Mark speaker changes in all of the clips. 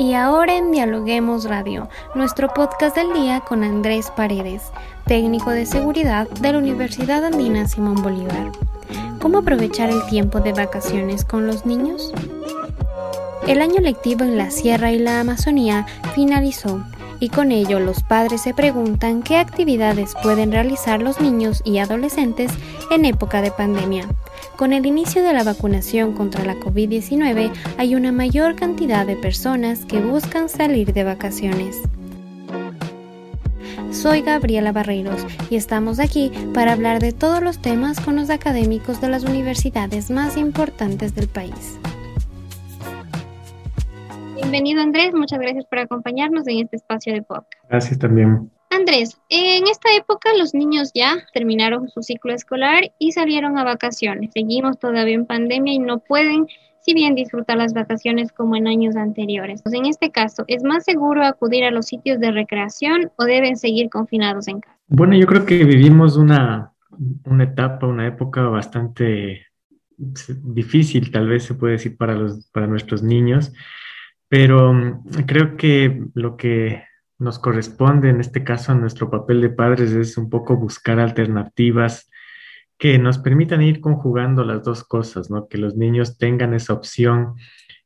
Speaker 1: Y ahora en Dialoguemos Radio, nuestro podcast del día con Andrés Paredes, técnico de seguridad de la Universidad Andina Simón Bolívar. ¿Cómo aprovechar el tiempo de vacaciones con los niños? El año lectivo en la Sierra y la Amazonía finalizó y con ello los padres se preguntan qué actividades pueden realizar los niños y adolescentes en época de pandemia. Con el inicio de la vacunación contra la COVID-19 hay una mayor cantidad de personas que buscan salir de vacaciones. Soy Gabriela Barreiros y estamos aquí para hablar de todos los temas con los académicos de las universidades más importantes del país. Bienvenido Andrés, muchas gracias por acompañarnos en este espacio de podcast.
Speaker 2: Gracias también.
Speaker 1: Andrés, en esta época los niños ya terminaron su ciclo escolar y salieron a vacaciones. Seguimos todavía en pandemia y no pueden, si bien disfrutar las vacaciones como en años anteriores. En este caso, ¿es más seguro acudir a los sitios de recreación o deben seguir confinados en casa?
Speaker 2: Bueno, yo creo que vivimos una, una etapa, una época bastante difícil, tal vez se puede decir para, los, para nuestros niños pero mm, creo que lo que nos corresponde en este caso a nuestro papel de padres es un poco buscar alternativas que nos permitan ir conjugando las dos cosas, ¿no? Que los niños tengan esa opción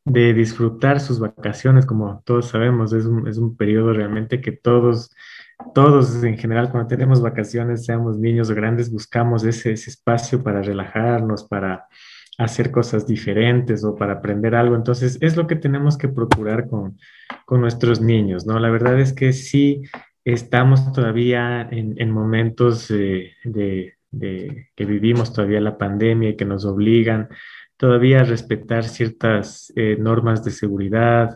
Speaker 2: de disfrutar sus vacaciones, como todos sabemos, es un, es un periodo realmente que todos, todos en general, cuando tenemos vacaciones, seamos niños o grandes, buscamos ese, ese espacio para relajarnos, para hacer cosas diferentes o para aprender algo. Entonces, es lo que tenemos que procurar con, nuestros niños, ¿no? La verdad es que sí estamos todavía en, momentos de, que vivimos todavía la pandemia y que nos obligan todavía a respetar ciertas eh, normas de seguridad,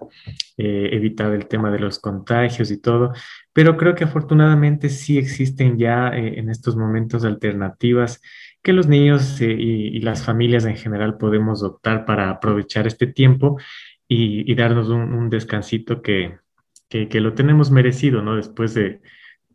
Speaker 2: eh, evitar el tema de los contagios y todo, pero creo que afortunadamente sí existen ya eh, en estos momentos alternativas que los niños eh, y, las familias en general podemos optar para aprovechar este tiempo y, darnos un, descansito que, que, lo tenemos merecido, ¿no? Después de,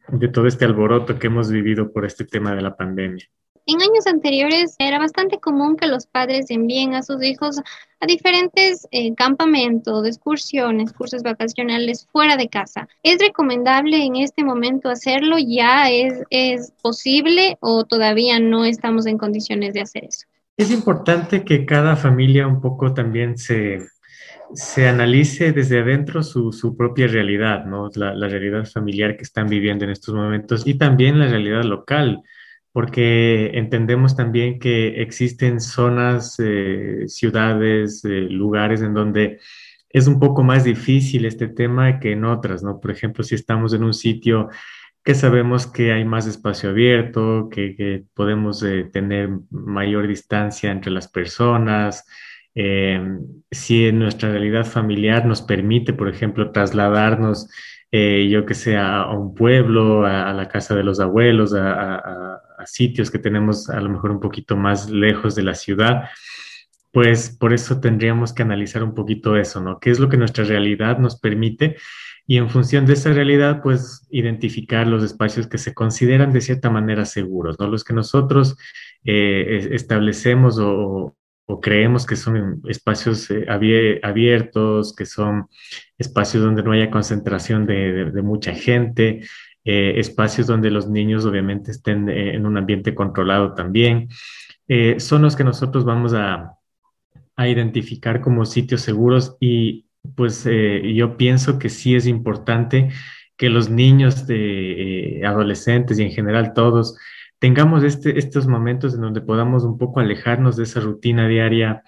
Speaker 2: de todo este alboroto que hemos vivido por este tema de la pandemia.
Speaker 1: En años anteriores era bastante común que los padres envíen a sus hijos a diferentes eh, campamentos, excursiones, cursos vacacionales fuera de casa. ¿Es recomendable en este momento hacerlo? ¿Ya es, es posible o todavía no estamos en condiciones de hacer eso?
Speaker 2: Es importante que cada familia un poco también se, se analice desde adentro su, su propia realidad, ¿no? La, la, realidad familiar que están viviendo en estos momentos y también la realidad local porque entendemos también que existen zonas, eh, ciudades, eh, lugares en donde es un poco más difícil este tema que en otras, ¿no? Por ejemplo, si estamos en un sitio que sabemos que hay más espacio abierto, que, podemos eh, tener mayor distancia entre las personas, si en nuestra realidad familiar nos permite, por ejemplo, trasladarnos, yo que sé, a, un pueblo, a, la casa de los abuelos, a sitios que tenemos a lo mejor un poquito más lejos de la ciudad, pues por eso tendríamos que analizar un poquito eso, ¿no? ¿Qué es lo que nuestra realidad nos permite? Y en función de esa realidad, pues identificar los espacios que se consideran de cierta manera seguros, ¿no? Los que nosotros eh, establecemos o, creemos que son espacios eh, abiertos, que son espacios donde no haya concentración de mucha gente, eh, espacios donde los niños obviamente estén eh, en un ambiente controlado también. Eh, son los que nosotros vamos a, a, identificar como sitios seguros y pues yo pienso que sí es importante que los niños, de, adolescentes y en general todos tengamos este, estos momentos en donde podamos un poco alejarnos de esa rutina diaria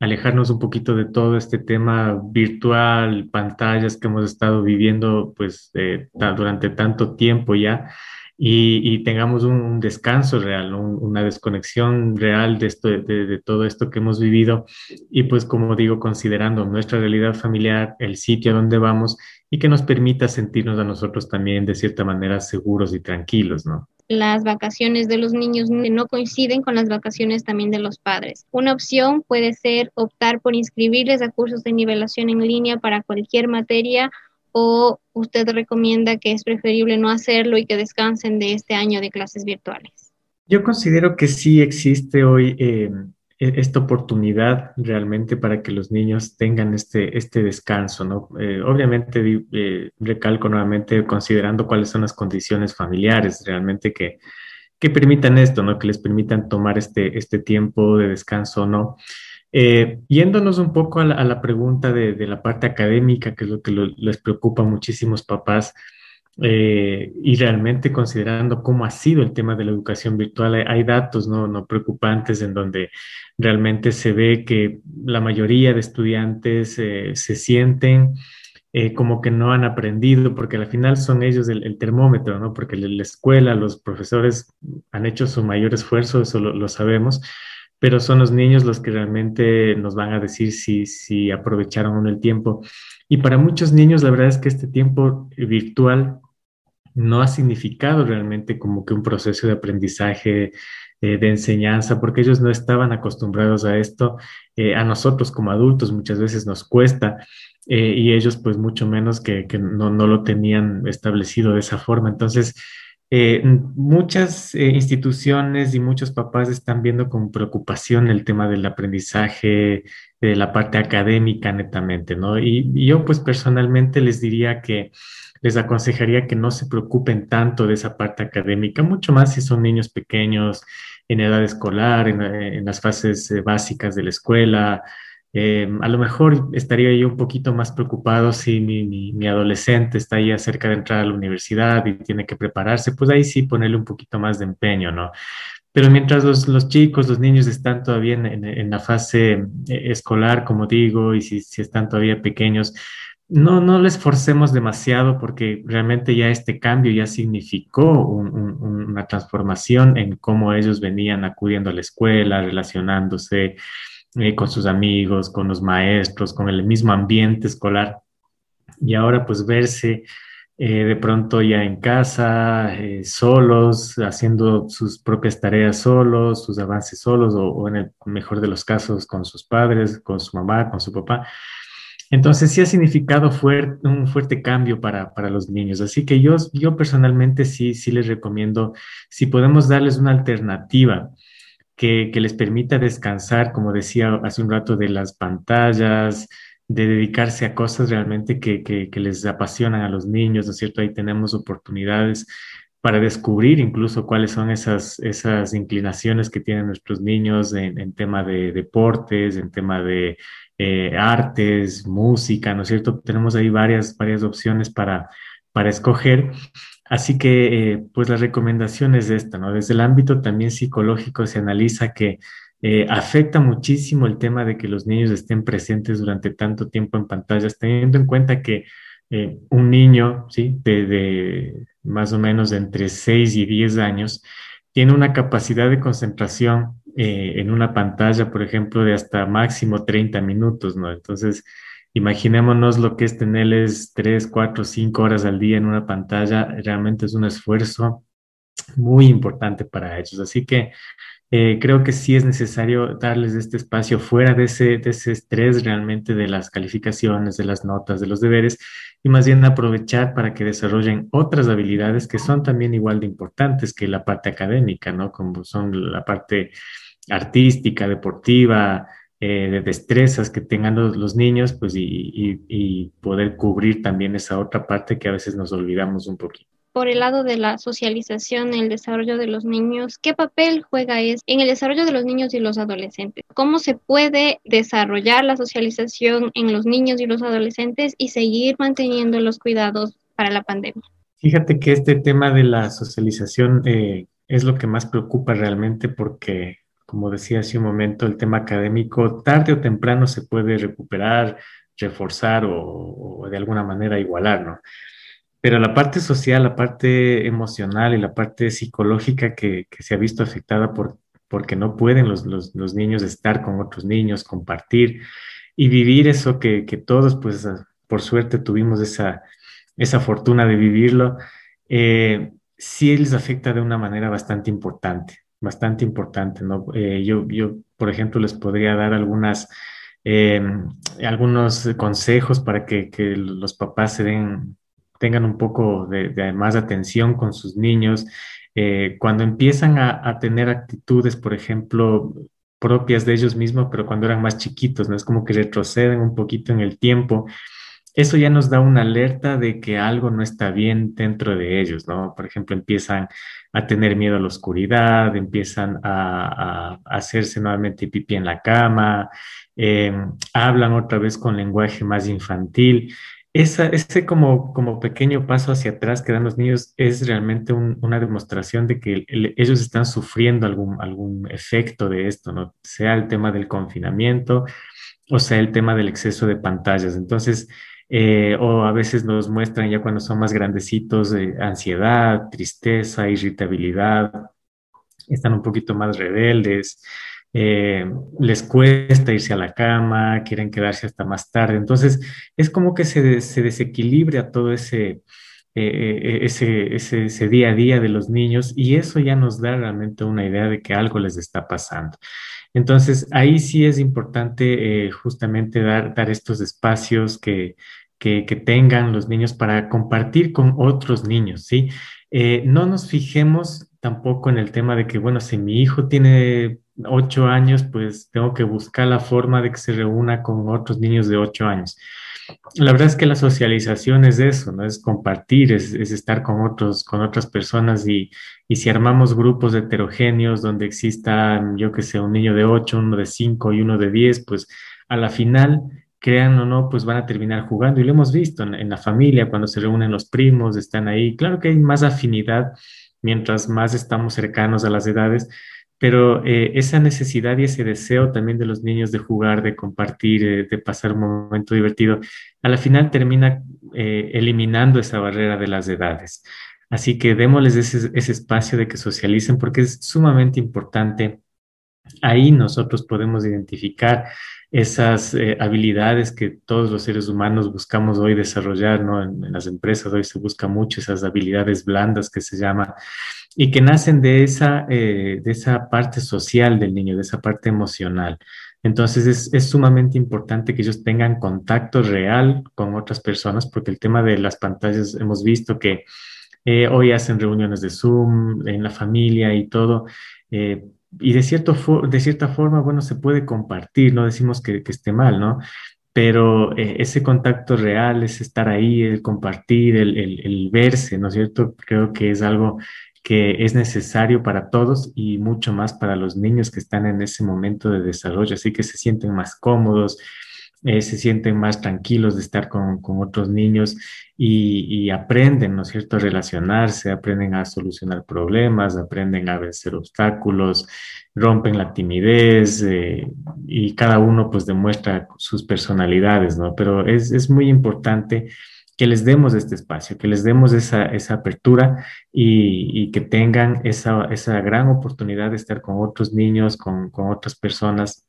Speaker 2: alejarnos un poquito de todo este tema virtual, pantallas que hemos estado viviendo pues eh, durante tanto tiempo ya y, tengamos un, descanso real, una desconexión real de, esto, de, todo esto que hemos vivido y pues como digo, considerando nuestra realidad familiar, el sitio a donde vamos y que nos permita sentirnos a nosotros también de cierta manera seguros y tranquilos, ¿no?
Speaker 1: Las vacaciones de los niños no coinciden con las vacaciones también de los padres. Una opción puede ser optar por inscribirles a cursos de nivelación en línea para cualquier materia o usted recomienda que es preferible no hacerlo y que descansen de este año de clases virtuales.
Speaker 2: Yo considero que sí existe hoy eh, esta oportunidad realmente para que los niños tengan este, este descanso, ¿no? Eh, obviamente, eh, recalco nuevamente, considerando cuáles son las condiciones familiares realmente que, que permitan esto, ¿no? Que les permitan tomar este, este tiempo de descanso, ¿no? Eh, yéndonos un poco a la, pregunta de, de, la parte académica, que es lo que les preocupa a muchísimos papás, eh, y realmente considerando cómo ha sido el tema de la educación virtual, hay, datos ¿no? no, preocupantes en donde realmente se ve que la mayoría de estudiantes eh, se sienten eh, como que no han aprendido, porque al final son ellos el, termómetro, ¿no? porque la, escuela, los profesores han hecho su mayor esfuerzo, eso lo, sabemos, pero son los niños los que realmente nos van a decir si, si aprovecharon el tiempo. Y para muchos niños, la verdad es que este tiempo virtual no ha significado realmente como que un proceso de aprendizaje, eh, de enseñanza, porque ellos no estaban acostumbrados a esto. Eh, a nosotros como adultos muchas veces nos cuesta eh, y ellos pues mucho menos que, no, lo tenían establecido de esa forma. Entonces, muchas instituciones y muchos papás están viendo con preocupación el tema del aprendizaje, de la parte académica netamente, ¿no? y yo pues personalmente les diría que les aconsejaría que no se preocupen tanto de esa parte académica, mucho más si son niños pequeños en edad escolar, en, las fases eh, básicas de la escuela. Em, a lo mejor estaría yo un poquito más preocupado si mi, adolescente está ya cerca de entrar a la universidad y tiene que prepararse, pues ahí sí ponerle un poquito más de empeño, ¿no? Pero mientras los, chicos, los niños están todavía en, la fase eh, escolar, como digo, y si, si están todavía pequeños, no, no les forcemos demasiado porque realmente ya este cambio ya significó una transformación en cómo ellos venían acudiendo a la escuela, relacionándose eh, con sus amigos, con los maestros, con el mismo ambiente escolar. Y ahora pues verse eh, de pronto ya en casa, eh, solos, haciendo sus propias tareas solos, sus avances solos o, en el mejor de los casos con sus padres, con su mamá, con su papá entonces sí ha significado un fuerte cambio para, los niños. Así que yo, yo personalmente sí, sí les recomiendo, si podemos darles una alternativa que, les permita descansar, como decía hace un rato, de las pantallas, de dedicarse a cosas realmente que, les apasionan a los niños, ¿no es cierto? Ahí tenemos oportunidades para descubrir incluso cuáles son esas, esas inclinaciones que tienen nuestros niños en, en tema de deportes, en tema de eh, artes, música, ¿no es cierto? Tenemos ahí varias, varias opciones para, para escoger. Así que, eh, pues la recomendación es esta, ¿no? Desde el ámbito también psicológico se analiza que eh, afecta muchísimo el tema de que los niños estén presentes durante tanto tiempo en pantallas, teniendo en cuenta que un niño, ¿sí? De, de, más o menos entre 6 y 10 años, tiene una capacidad de concentración eh, en una pantalla, por ejemplo, de hasta máximo 30 minutos, ¿no? Entonces, imaginémonos lo que es tenerles 3, 4, 5 horas al día en una pantalla, realmente es un esfuerzo muy importante para ellos. Así que eh, creo que sí es necesario darles este espacio fuera de ese, estrés realmente de las calificaciones, de las notas, de los deberes, y más bien aprovechar para que desarrollen otras habilidades que son también igual de importantes que la parte académica, ¿no? Como son la parte artística, deportiva, eh, de destrezas que tengan los, niños, pues y, y poder cubrir también esa otra parte que a veces nos olvidamos un poquito
Speaker 1: por el lado de la socialización, el desarrollo de los niños, ¿qué papel juega es en el desarrollo de los niños y los adolescentes? ¿Cómo se puede desarrollar la socialización en los niños y los adolescentes y seguir manteniendo los cuidados para la pandemia?
Speaker 2: Fíjate que este tema de la socialización eh, es lo que más preocupa realmente porque, como decía hace un momento, el tema académico tarde o temprano se puede recuperar, reforzar o, o de alguna manera igualar, ¿no? Pero la parte social, la parte emocional y la parte psicológica que, se ha visto afectada por, porque no pueden los, niños estar con otros niños, compartir y vivir eso que, todos, pues por suerte tuvimos esa, esa fortuna de vivirlo, eh, sí les afecta de una manera bastante importante, bastante importante, ¿no? Eh, yo, yo, por ejemplo, les podría dar algunas... Eh, algunos consejos para que, que, los papás se den tengan un poco de, más atención con sus niños. Eh, cuando empiezan a, tener actitudes, por ejemplo, propias de ellos mismos, pero cuando eran más chiquitos, ¿no? Es como que retroceden un poquito en el tiempo. Eso ya nos da una alerta de que algo no está bien dentro de ellos, ¿no? Por ejemplo, empiezan a tener miedo a la oscuridad, empiezan a, hacerse nuevamente pipí en la cama, em, hablan otra vez con lenguaje más infantil. Esa, ese como, como pequeño paso hacia atrás que dan los niños es realmente una demostración de que ellos están sufriendo algún, algún efecto de esto, ¿no? Sea el tema del confinamiento o sea el tema del exceso de pantallas. Entonces, eh, o a veces nos muestran ya cuando son más grandecitos eh, ansiedad, tristeza, irritabilidad, están un poquito más rebeldes, eh, les cuesta irse a la cama, quieren quedarse hasta más tarde. Entonces, es como que se, se desequilibra todo ese, ese, ese, ese, día a día de los niños y eso ya nos da realmente una idea de que algo les está pasando. Entonces, ahí sí es importante justamente dar, dar estos espacios que, que, tengan los niños para compartir con otros niños, ¿sí? Eh, no nos fijemos tampoco en el tema de que, bueno, si mi hijo tiene ocho años, pues tengo que buscar la forma de que se reúna con otros niños de ocho años. La verdad es que la socialización es eso, ¿no? Es compartir, es, estar con otros, con otras personas y, y, si armamos grupos heterogéneos donde existan, yo que sé, un niño de ocho, uno de cinco y uno de diez, pues a la final crean o no, pues van a terminar jugando. Y lo hemos visto en, la familia, cuando se reúnen los primos, están ahí. Claro que hay más afinidad mientras más estamos cercanos a las edades, pero eh, esa necesidad y ese deseo también de los niños de jugar, de compartir, eh, de pasar un momento divertido, a la final termina eh, eliminando esa barrera de las edades. Así que démosles ese, ese espacio de que socialicen porque es sumamente importante. Ahí nosotros podemos identificar esas eh, habilidades que todos los seres humanos buscamos hoy desarrollar, ¿no? En, las empresas hoy se busca mucho esas habilidades blandas que se llama y que nacen de esa, eh, de esa parte social del niño, de esa parte emocional. Entonces es, es, sumamente importante que ellos tengan contacto real con otras personas porque el tema de las pantallas hemos visto que eh, hoy hacen reuniones de Zoom en la familia y todo y de, cierto de cierta forma, bueno, se puede compartir, no decimos que, esté mal, ¿no? Pero eh, ese contacto real, ese estar ahí, el compartir, el, el, verse, ¿no es cierto? Creo que es algo que es necesario para todos y mucho más para los niños que están en ese momento de desarrollo, así que se sienten más cómodos, eh, se sienten más tranquilos de estar con, con otros niños y, aprenden, ¿no es cierto?, a relacionarse, aprenden a solucionar problemas, aprenden a vencer obstáculos, rompen la timidez eh, y cada uno pues demuestra sus personalidades, ¿no? Pero es, es muy importante que les demos este espacio, que les demos esa, esa apertura y, y, que tengan esa, esa gran oportunidad de estar con otros niños, con, con otras personas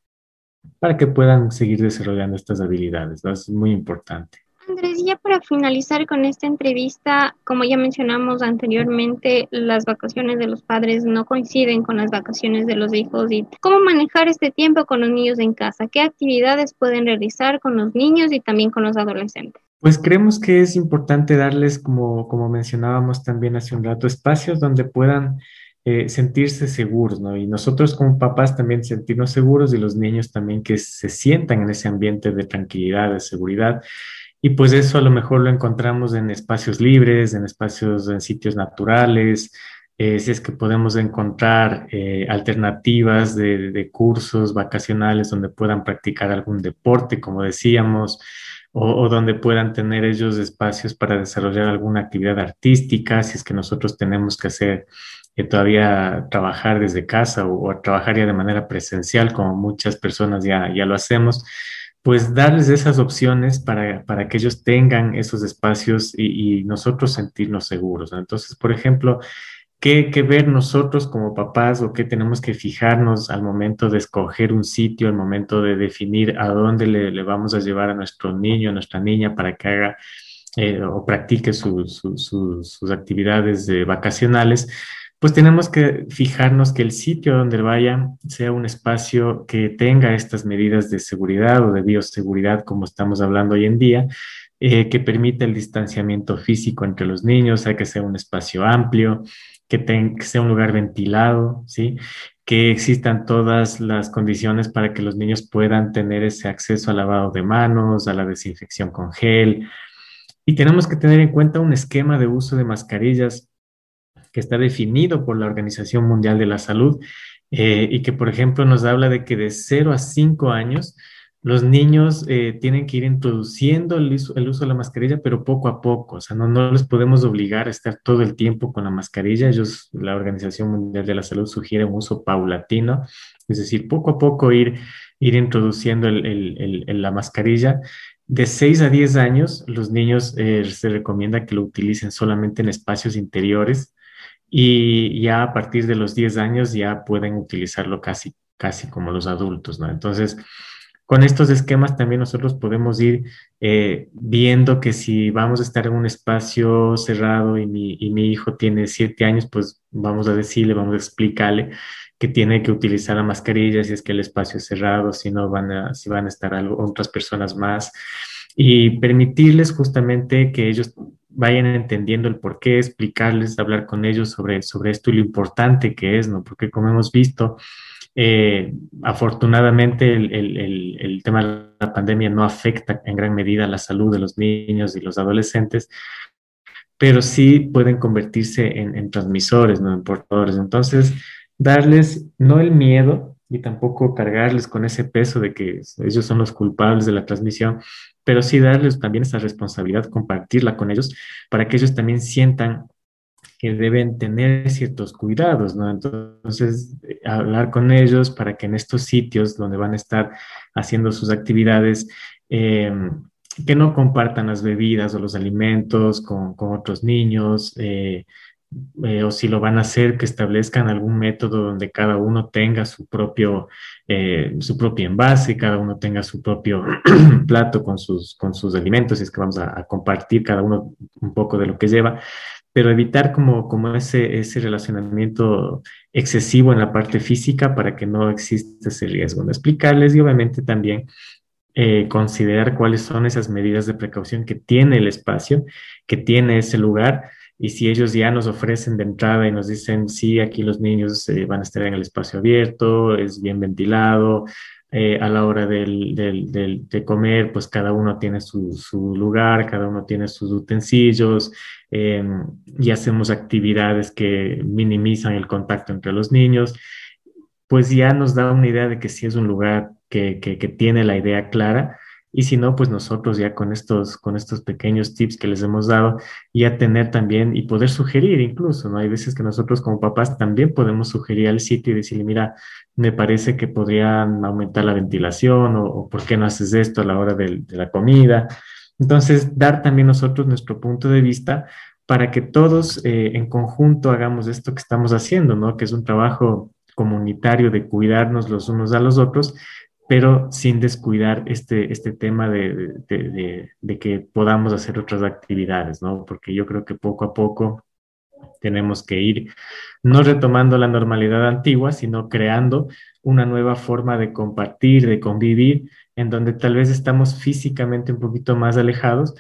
Speaker 2: para que puedan seguir desarrollando estas habilidades. Es muy importante.
Speaker 1: Andrés, ya para finalizar con esta entrevista, como ya mencionamos anteriormente, las vacaciones de los padres no coinciden con las vacaciones de los hijos y cómo manejar este tiempo con los niños en casa, qué actividades pueden realizar con los niños y también con los adolescentes.
Speaker 2: Pues creemos que es importante darles, como, como mencionábamos también hace un rato, espacios donde puedan eh, sentirse seguros, ¿no? Y nosotros como papás también sentirnos seguros y los niños también que se sientan en ese ambiente de tranquilidad, de seguridad. Y pues eso a lo mejor lo encontramos en espacios libres, en espacios, en sitios naturales, eh, si es que podemos encontrar eh, alternativas de, cursos vacacionales donde puedan practicar algún deporte, como decíamos, o, o, donde puedan tener ellos espacios para desarrollar alguna actividad artística, si es que nosotros tenemos que hacer que todavía trabajar desde casa o, trabajar ya de manera presencial, como muchas personas ya, ya lo hacemos, pues darles esas opciones para, para que ellos tengan esos espacios y, nosotros sentirnos seguros. Entonces, por ejemplo, ¿qué, ¿qué, ver nosotros como papás o qué tenemos que fijarnos al momento de escoger un sitio, al momento de definir a dónde le, le vamos a llevar a nuestro niño, a nuestra niña para que haga eh, o practique sus actividades vacacionales? Pues tenemos que fijarnos que el sitio donde vaya sea un espacio que tenga estas medidas de seguridad o de bioseguridad, como estamos hablando hoy en día, eh, que permita el distanciamiento físico entre los niños, sea que sea un espacio amplio, que, que sea un lugar ventilado, ¿sí? que existan todas las condiciones para que los niños puedan tener ese acceso al lavado de manos, a la desinfección con gel. Y tenemos que tener en cuenta un esquema de uso de mascarillas que está definido por la Organización Mundial de la Salud eh, y que, por ejemplo, nos habla de que de 0 a 5 años los niños eh, tienen que ir introduciendo el uso, de la mascarilla, pero poco a poco. O sea, no, no les podemos obligar a estar todo el tiempo con la mascarilla. Ellos, la Organización Mundial de la Salud sugiere un uso paulatino, es decir, poco a poco ir, ir introduciendo la mascarilla. De 6 a 10 años, los niños eh, se recomienda que lo utilicen solamente en espacios interiores y ya a partir de los 10 años ya pueden utilizarlo casi, casi como los adultos, ¿no? Entonces, con estos esquemas también nosotros podemos ir eh, viendo que si vamos a estar en un espacio cerrado y mi, y mi hijo tiene siete años, pues vamos a decirle, vamos a explicarle que tiene que utilizar la mascarilla si es que el espacio es cerrado, si no van a, si van a estar otras personas más y permitirles justamente que ellos vayan entendiendo el por qué, explicarles, hablar con ellos sobre, sobre esto y lo importante que es, ¿no? Porque como hemos visto, eh, afortunadamente, el, tema de la pandemia no afecta en gran medida la salud de los niños y los adolescentes, pero sí pueden convertirse en, transmisores, ¿no? en portadores. Entonces, darles no el miedo y tampoco cargarles con ese peso de que ellos son los culpables de la transmisión, pero sí darles también esa responsabilidad, compartirla con ellos para que ellos también sientan que deben tener ciertos cuidados, ¿no? Entonces, hablar con ellos para que en estos sitios donde van a estar haciendo sus actividades, eh, que no compartan las bebidas o los alimentos con, otros niños, eh, o si lo van a hacer, que establezcan algún método donde cada uno tenga su propio, su propio envase, cada uno tenga su propio plato con sus, con sus alimentos, y es que vamos a, a compartir cada uno un poco de lo que lleva pero evitar como, como ese, ese relacionamiento excesivo en la parte física para que no exista ese riesgo. Explicarles y obviamente también eh, considerar cuáles son esas medidas de precaución que tiene el espacio, que tiene ese lugar. Y si ellos ya nos ofrecen de entrada y nos dicen, sí, aquí los niños eh, van a estar en el espacio abierto, es bien ventilado, eh, a la hora del, de comer, pues cada uno tiene su, lugar, cada uno tiene sus utensilios em, y hacemos actividades que minimizan el contacto entre los niños, pues ya nos da una idea de que sí es un lugar que, que tiene la idea clara y si no, pues nosotros ya con estos, con estos pequeños tips que les hemos dado, ya tener también y poder sugerir incluso, ¿no? Hay veces que nosotros como papás también podemos sugerir al sitio y decirle, mira, me parece que podrían aumentar la ventilación o, por qué no haces esto a la hora de, la comida. Entonces, dar también nosotros nuestro punto de vista para que todos eh, en conjunto hagamos esto que estamos haciendo, ¿no? Que es un trabajo comunitario de cuidarnos los unos a los otros pero sin descuidar este, este tema de, de, de, que podamos hacer otras actividades, ¿no? Porque yo creo que poco a poco tenemos que ir no retomando la normalidad antigua, sino creando una nueva forma de compartir, de convivir, en donde tal vez estamos físicamente un poquito más alejados,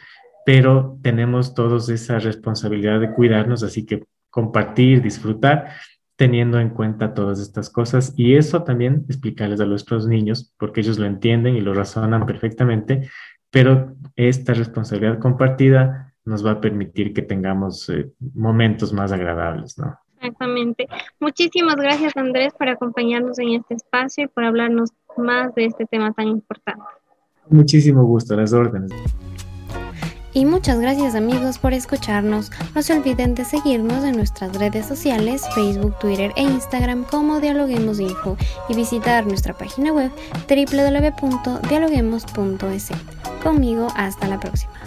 Speaker 2: pero tenemos todos esa responsabilidad de cuidarnos, así que compartir, disfrutar teniendo en cuenta todas estas cosas y eso también explicarles a nuestros niños porque ellos lo entienden y lo razonan perfectamente, pero esta responsabilidad compartida nos va a permitir que tengamos eh, momentos más agradables, ¿no?
Speaker 1: Exactamente. Muchísimas gracias Andrés por acompañarnos en este espacio y por hablarnos más de este tema tan importante.
Speaker 2: Muchísimo gusto, las órdenes.
Speaker 1: Y muchas gracias amigos por escucharnos. No se olviden de seguirnos en nuestras redes sociales, Facebook, Twitter e Instagram como Dialoguemos Info y visitar nuestra página web www.dialoguemos.es. Conmigo, hasta la próxima.